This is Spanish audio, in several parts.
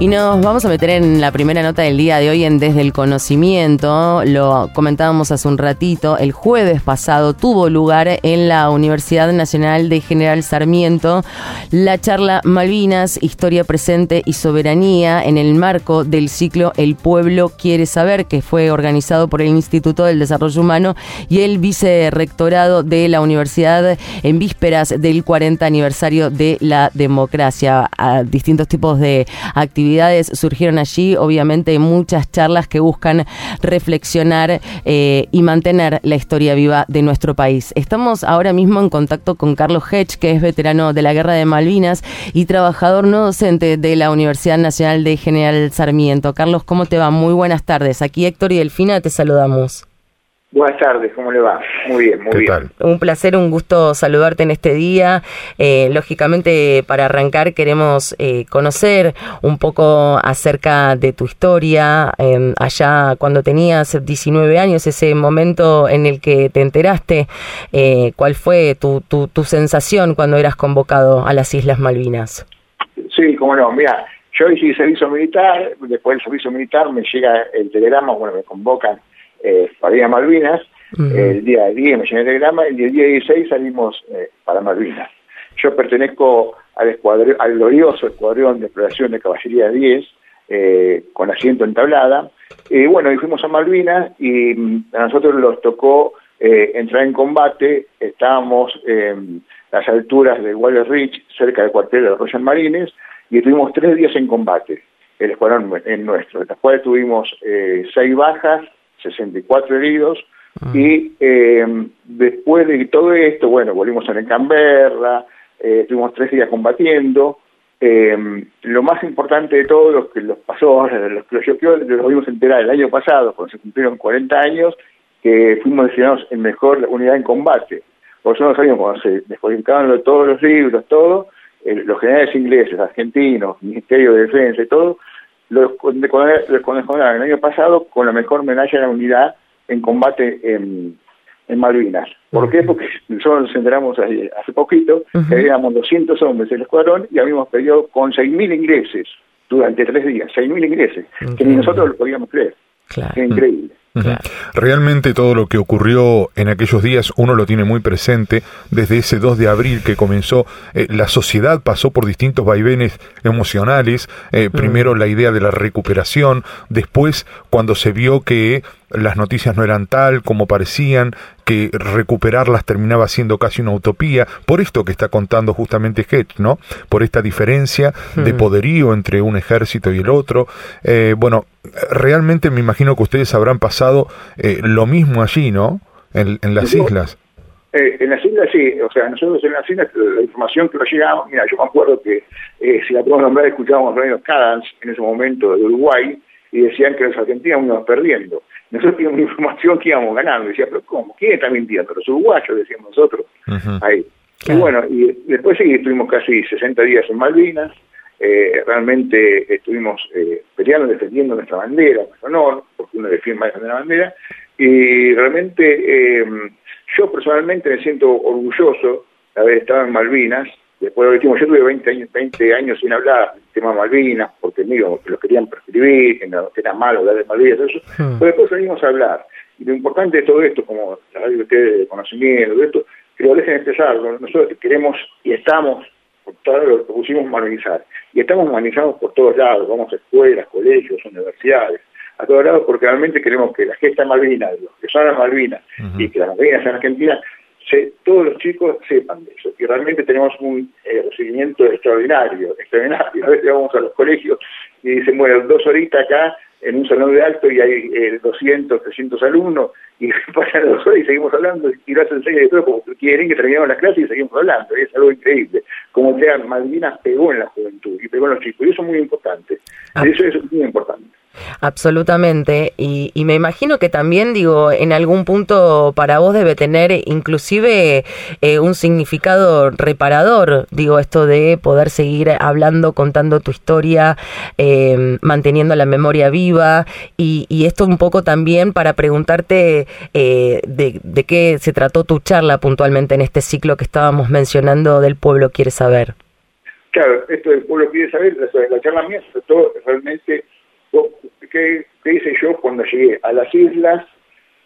Y nos vamos a meter en la primera nota del día de hoy en Desde el Conocimiento. Lo comentábamos hace un ratito. El jueves pasado tuvo lugar en la Universidad Nacional de General Sarmiento la charla Malvinas, Historia Presente y Soberanía en el marco del ciclo El Pueblo Quiere Saber, que fue organizado por el Instituto del Desarrollo Humano y el Vicerrectorado de la Universidad en vísperas del 40 aniversario de la democracia. A distintos tipos de actividades surgieron allí, obviamente muchas charlas que buscan reflexionar eh, y mantener la historia viva de nuestro país. Estamos ahora mismo en contacto con Carlos Hedge, que es veterano de la Guerra de Malvinas y trabajador no docente de la Universidad Nacional de General Sarmiento. Carlos, ¿cómo te va? Muy buenas tardes. Aquí Héctor y Delfina te saludamos. Buenas tardes, ¿cómo le va? Muy bien, muy bien. Un placer, un gusto saludarte en este día. Eh, lógicamente, para arrancar, queremos eh, conocer un poco acerca de tu historia. Em, allá, cuando tenías 19 años, ese momento en el que te enteraste, eh, ¿cuál fue tu, tu, tu sensación cuando eras convocado a las Islas Malvinas? Sí, cómo no. Mira, yo hice servicio militar, después del servicio militar me llega el telegrama, bueno, me convocan eh, para ir a Malvinas. El día 10 me llené el telegrama y el día 16 salimos eh, para Malvinas. Yo pertenezco al, escuadrón, al glorioso Escuadrón de Exploración de Caballería 10, eh, con asiento en tablada. Y bueno, y fuimos a Malvinas y mm, a nosotros nos tocó eh, entrar en combate. Estábamos en las alturas de Waller Ridge, cerca del cuartel de los Royal Marines, y estuvimos tres días en combate, el escuadrón en nuestro. Después tuvimos seis bajas, 64 heridos, ah. y eh, después de todo esto, bueno, volvimos a Canberra, eh, estuvimos tres días combatiendo, eh, lo más importante de todo, lo que los pasó los que yo lo vimos enterar el año pasado, cuando se cumplieron 40 años, que fuimos designados en mejor unidad en combate. Por eso no sabíamos cuando se descodificaban todos los libros, todo, los generales ingleses, argentinos, Ministerio de Defensa y todo, los condecoraron el año pasado con la mejor medalla de la unidad en combate en, Malvinas. ¿Por qué? Porque nosotros nos enteramos hace poquito que éramos 200 hombres en el escuadrón y habíamos pedido con 6.000 ingleses durante tres días, 6.000 ingleses, que ni nosotros lo podíamos creer. Claro. increíble. Realmente todo lo que ocurrió en aquellos días uno lo tiene muy presente desde ese 2 de abril que comenzó, eh, la sociedad pasó por distintos vaivenes emocionales, eh, primero la idea de la recuperación, después cuando se vio que las noticias no eran tal como parecían, que recuperarlas terminaba siendo casi una utopía, por esto que está contando justamente Hedge, ¿no? Por esta diferencia de poderío entre un ejército y el otro. Eh, bueno, realmente me imagino que ustedes habrán pasado eh, lo mismo allí, ¿no? En, las islas. Eh, en las islas sí, o sea, nosotros en las islas la información que nos llegaba, mira, yo me acuerdo que si la podemos nombrar escuchábamos a Cadans en ese momento de Uruguay y decían que los argentinos íbamos perdiendo. Nosotros teníamos información que íbamos ganando. decía, pero ¿cómo? ¿Quién está mintiendo? Los uruguayos, decíamos nosotros. Ahí. Y bueno, y después sí, estuvimos casi 60 días en Malvinas. Eh, realmente estuvimos eh, peleando, defendiendo nuestra bandera, nuestro honor, porque uno defiende más la bandera. Y realmente eh, yo personalmente me siento orgulloso de haber estado en Malvinas Después lo último, yo tuve 20 años, 20 años sin hablar del tema Malvinas, porque mío, que lo querían prescribir, que, no, era malo hablar de Malvinas, eso. Hmm. Pero después venimos a hablar. Y lo importante de todo esto, como la radio de ustedes de conocimiento, de esto, que lo dejen empezar. Nosotros queremos y estamos, todo lo que pusimos malvinizar. Y estamos malvinizados por todos lados, vamos a escuelas, colegios, universidades, a todos lados, porque realmente queremos que la gesta Malvinas, los que son las Malvinas, y que las Malvinas en Argentina, todos los chicos sepan de eso, que realmente tenemos un eh, recibimiento extraordinario, extraordinario. A veces vamos a los colegios y dicen, bueno, dos horitas acá en un salón de alto y hay 200, eh, 300 alumnos y pasan dos horas y seguimos hablando y lo hacen seis de todo porque quieren que terminemos la clase y seguimos hablando. es algo increíble. Como sea, Malvinas pegó en la juventud y pegó en los chicos y eso es muy importante. Ah. Eso es muy importante. Absolutamente, y, me imagino que también, digo, en algún punto para vos debe tener inclusive eh, un significado reparador, digo, esto de poder seguir hablando, contando tu historia, eh, manteniendo la memoria viva, y, esto un poco también para preguntarte eh, de, de qué se trató tu charla puntualmente en este ciclo que estábamos mencionando del pueblo quiere saber. Claro, esto del pueblo quiere saber, la charla mía se trató realmente ¿qué, hice yo cuando llegué a las islas,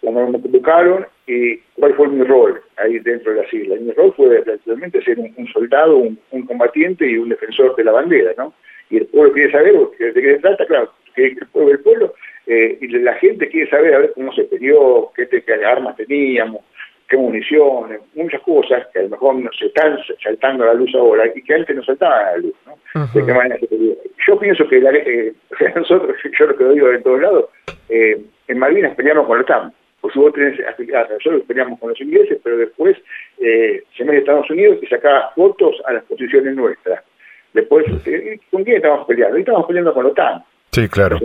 cuando me convocaron y cuál fue mi rol ahí dentro de las islas? Mi rol fue realmente ser un, soldado, un, combatiente y un defensor de la bandera, ¿no? Y el pueblo quiere saber de qué se trata, claro, que el pueblo, el pueblo eh, y la gente quiere saber a ver cómo se peleó, qué, qué armas teníamos, qué municiones, muchas cosas que a lo mejor se están saltando a la luz ahora y que antes no saltaban a la luz, ¿no? De qué manera se Yo pienso que eh, nosotros, yo lo que digo de todos lados, eh, en Malvinas peleamos con el TAM. Pues vos tenés nosotros peleamos con los ingleses, pero después eh, se mete Estados Unidos y saca fotos a las posiciones nuestras. Después, eh, ¿con quién estamos peleando? estamos peleando con la OTAN. Sí, claro.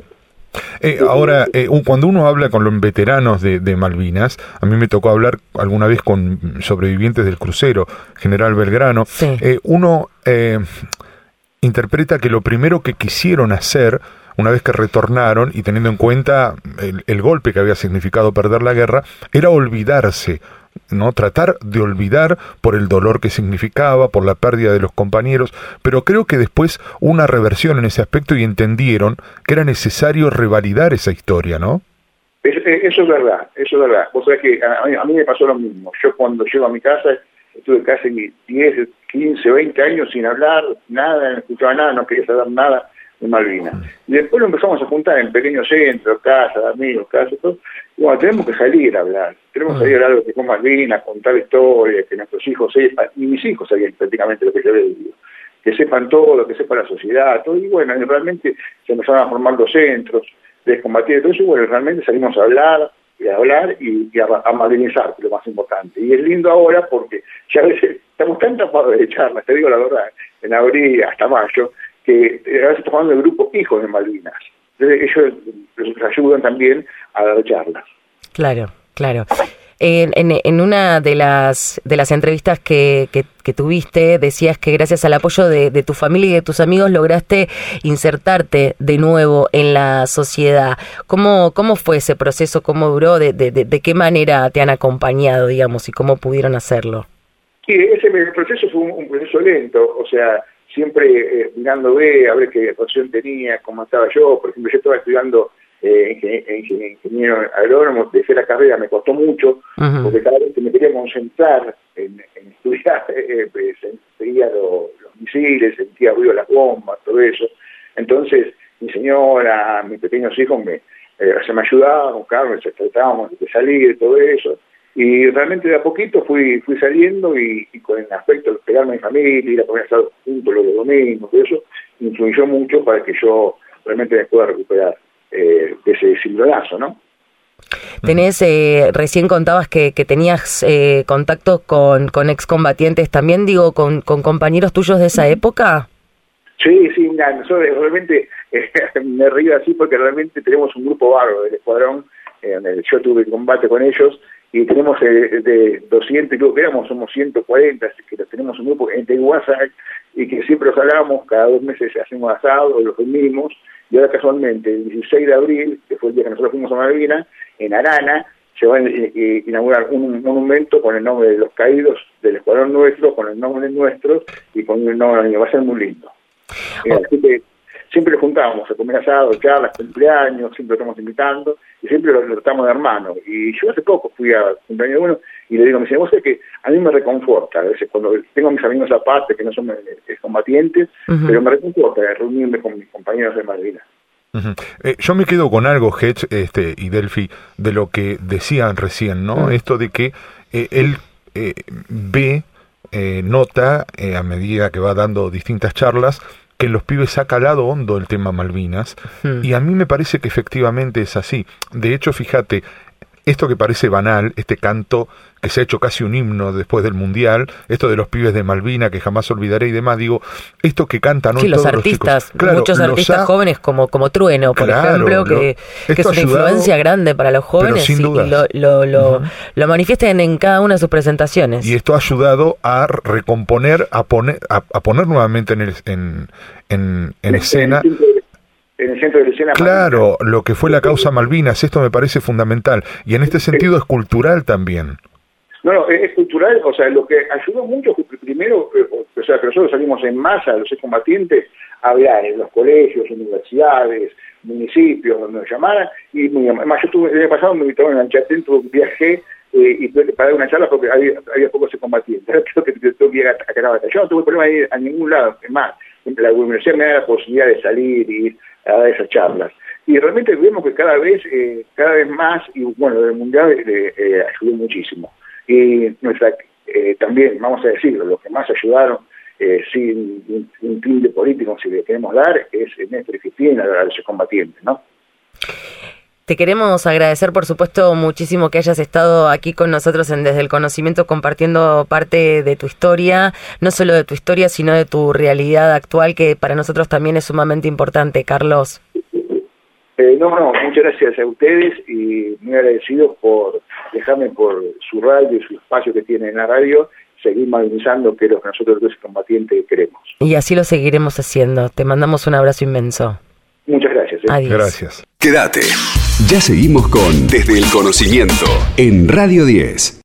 Eh, ahora, eh, cuando uno habla con los veteranos de, Malvinas, a mí me tocó hablar alguna vez con sobrevivientes del crucero, General Belgrano, eh, uno interpreta que lo primero que quisieron hacer una vez que retornaron y teniendo en cuenta el, golpe que había significado perder la guerra, era olvidarse ¿no? Tratar de olvidar por el dolor que significaba, por la pérdida de los compañeros, pero creo que después una reversión en ese aspecto y entendieron que era necesario revalidar esa historia, ¿no? Eso es verdad, eso es verdad. Vos sabés que a mí, me pasó lo mismo. Yo cuando llego a mi casa, estuve casi 10, 15, 20 años sin hablar, nada, no escuchaba nada, no quería saber nada de Malvinas. Y después lo empezamos a juntar en pequeños centros, casas, amigos, casas, todo. Y bueno, tenemos que salir a hablar, tenemos que salir a hablar de con Malvinas, contar historias, que nuestros hijos sepan, y mis hijos sabían prácticamente lo que yo les digo, que sepan todo, que sepa la sociedad, todo, y bueno, realmente se empezaron a formar los centros de combatir, entonces bueno, realmente salimos a hablar, y a hablar y, a, a madrinizar, que es lo más importante. Y es lindo ahora porque ya a veces estamos tan tapados de charlas, te digo la verdad, en abril hasta mayo, que a veces estamos hablando del grupo Hijos de Malvinas. Entonces ellos les ayudan también a dar charlas. Claro, claro. En, en, una de las, de las entrevistas que, que, tuviste, decías que gracias al apoyo de, de, tu familia y de tus amigos lograste insertarte de nuevo en la sociedad. ¿Cómo, cómo fue ese proceso? ¿Cómo duró? ¿De, de, de qué manera te han acompañado, digamos, y cómo pudieron hacerlo? Sí, ese proceso fue un proceso lento. O sea, siempre eh, mirando B, a ver qué posición tenía, cómo estaba yo. Por ejemplo, yo estaba estudiando eh, ingeniero agrónomo, dejé la carrera, me costó mucho, porque cada vez que me quería concentrar en, estudiar, eh, pues, sentía los misiles, sentía ruido de las bombas, todo eso. Entonces, mi señora, mis pequeños hijos me, eh, se me ayudaban, buscaban, tratábamos de salir, todo eso. Y realmente de a poquito fui fui saliendo y, con el aspecto de pegarme a mi familia, ir a comer asado juntos los domingos, todo eso, influyó mucho para que yo realmente me pueda recuperar eh, de ese silberazo, ¿no? Tenés, eh, recién contabas que, que tenías eh, contacto con, con excombatientes, también digo, con, con compañeros tuyos de esa época. Sí, sí, mira, nosotros realmente eh, me río así porque realmente tenemos un grupo bárbaro del escuadrón, donde yo tuve combate con ellos, y tenemos eh, de 200, creo que éramos, somos 140, así que tenemos un grupo de WhatsApp y que siempre los hablamos, cada dos meses hacemos asado, los reunimos, y ahora casualmente, el 16 de abril, que fue el día que nosotros fuimos a Malvinas, en Arana, se va a inaugurar un monumento con el nombre de los caídos del escuadrón nuestro, con el nombre nuestro y con el nombre, va a ser muy lindo. Eh, así que siempre lo juntábamos a comer asado, charlas, cumpleaños, siempre lo estamos invitando y siempre lo, tratamos de hermano. Y yo hace poco fui a cumpleaños uno y le digo, me dice, vos sé que a mí me reconforta, a veces cuando tengo a mis amigos aparte que no son eh, combatientes, pero me reconforta reunirme con mis compañeros de Malvinas. Eh, yo me quedo con algo, Hedge este, y Delphi, de lo que decían recién, ¿no? Esto de que eh, él ve, nota, a medida que va dando distintas charlas, que en los pibes ha calado hondo el tema Malvinas y a mí me parece que efectivamente es así. De hecho, fíjate, esto que parece banal, este canto que se ha hecho casi un himno después del Mundial, esto de los pibes de Malvina que jamás olvidaré y demás, digo, esto que cantan sí, los artistas, muchos artistas jóvenes como, como Trueno, por ejemplo, que, es una influencia grande para los jóvenes y lo, lo, lo, manifiestan en cada una de sus presentaciones. Y esto ha ayudado a recomponer, a poner, a, poner nuevamente en, en, en, en escena en el centro de escena. Claro, lo que fue la causa Malvinas, esto me parece fundamental. Y en este sentido es cultural también. No, no, es cultural, o sea, lo que ayudó mucho, primero, eh, o sea, que nosotros salimos en masa, los excombatientes, a hablar en los colegios, universidades, municipios, donde nos llamaran, y además yo estuve, el año pasado me invitaron en Anchatén, viajé eh, y para dar una charla porque había, había pocos excombatientes, creo que tengo que ir a, a Yo no tuve problema de ir a ningún lado, es más, la universidad me da la posibilidad de salir y ir a esas charlas. Y realmente vemos que cada vez, eh, cada vez más, y bueno, el Mundial eh, eh, ayudó muchísimo. Y nuestra, también, vamos a decirlo, los que más ayudaron, sin un, un de político, si le queremos dar, es Néstor y Cristina, a los combatientes, ¿no? Te queremos agradecer, por supuesto, muchísimo que hayas estado aquí con nosotros en Desde el Conocimiento compartiendo parte de tu historia, no solo de tu historia, sino de tu realidad actual, que para nosotros también es sumamente importante, Carlos. Eh, no, no, muchas gracias a ustedes y muy agradecidos por dejarme por su radio y su espacio que tiene en la radio seguir movilizando que es lo que nosotros los combatientes queremos. Y así lo seguiremos haciendo. Te mandamos un abrazo inmenso. Muchas gracias. Eh. Adiós. Gracias. Quédate. Ya seguimos con Desde el Conocimiento en Radio 10.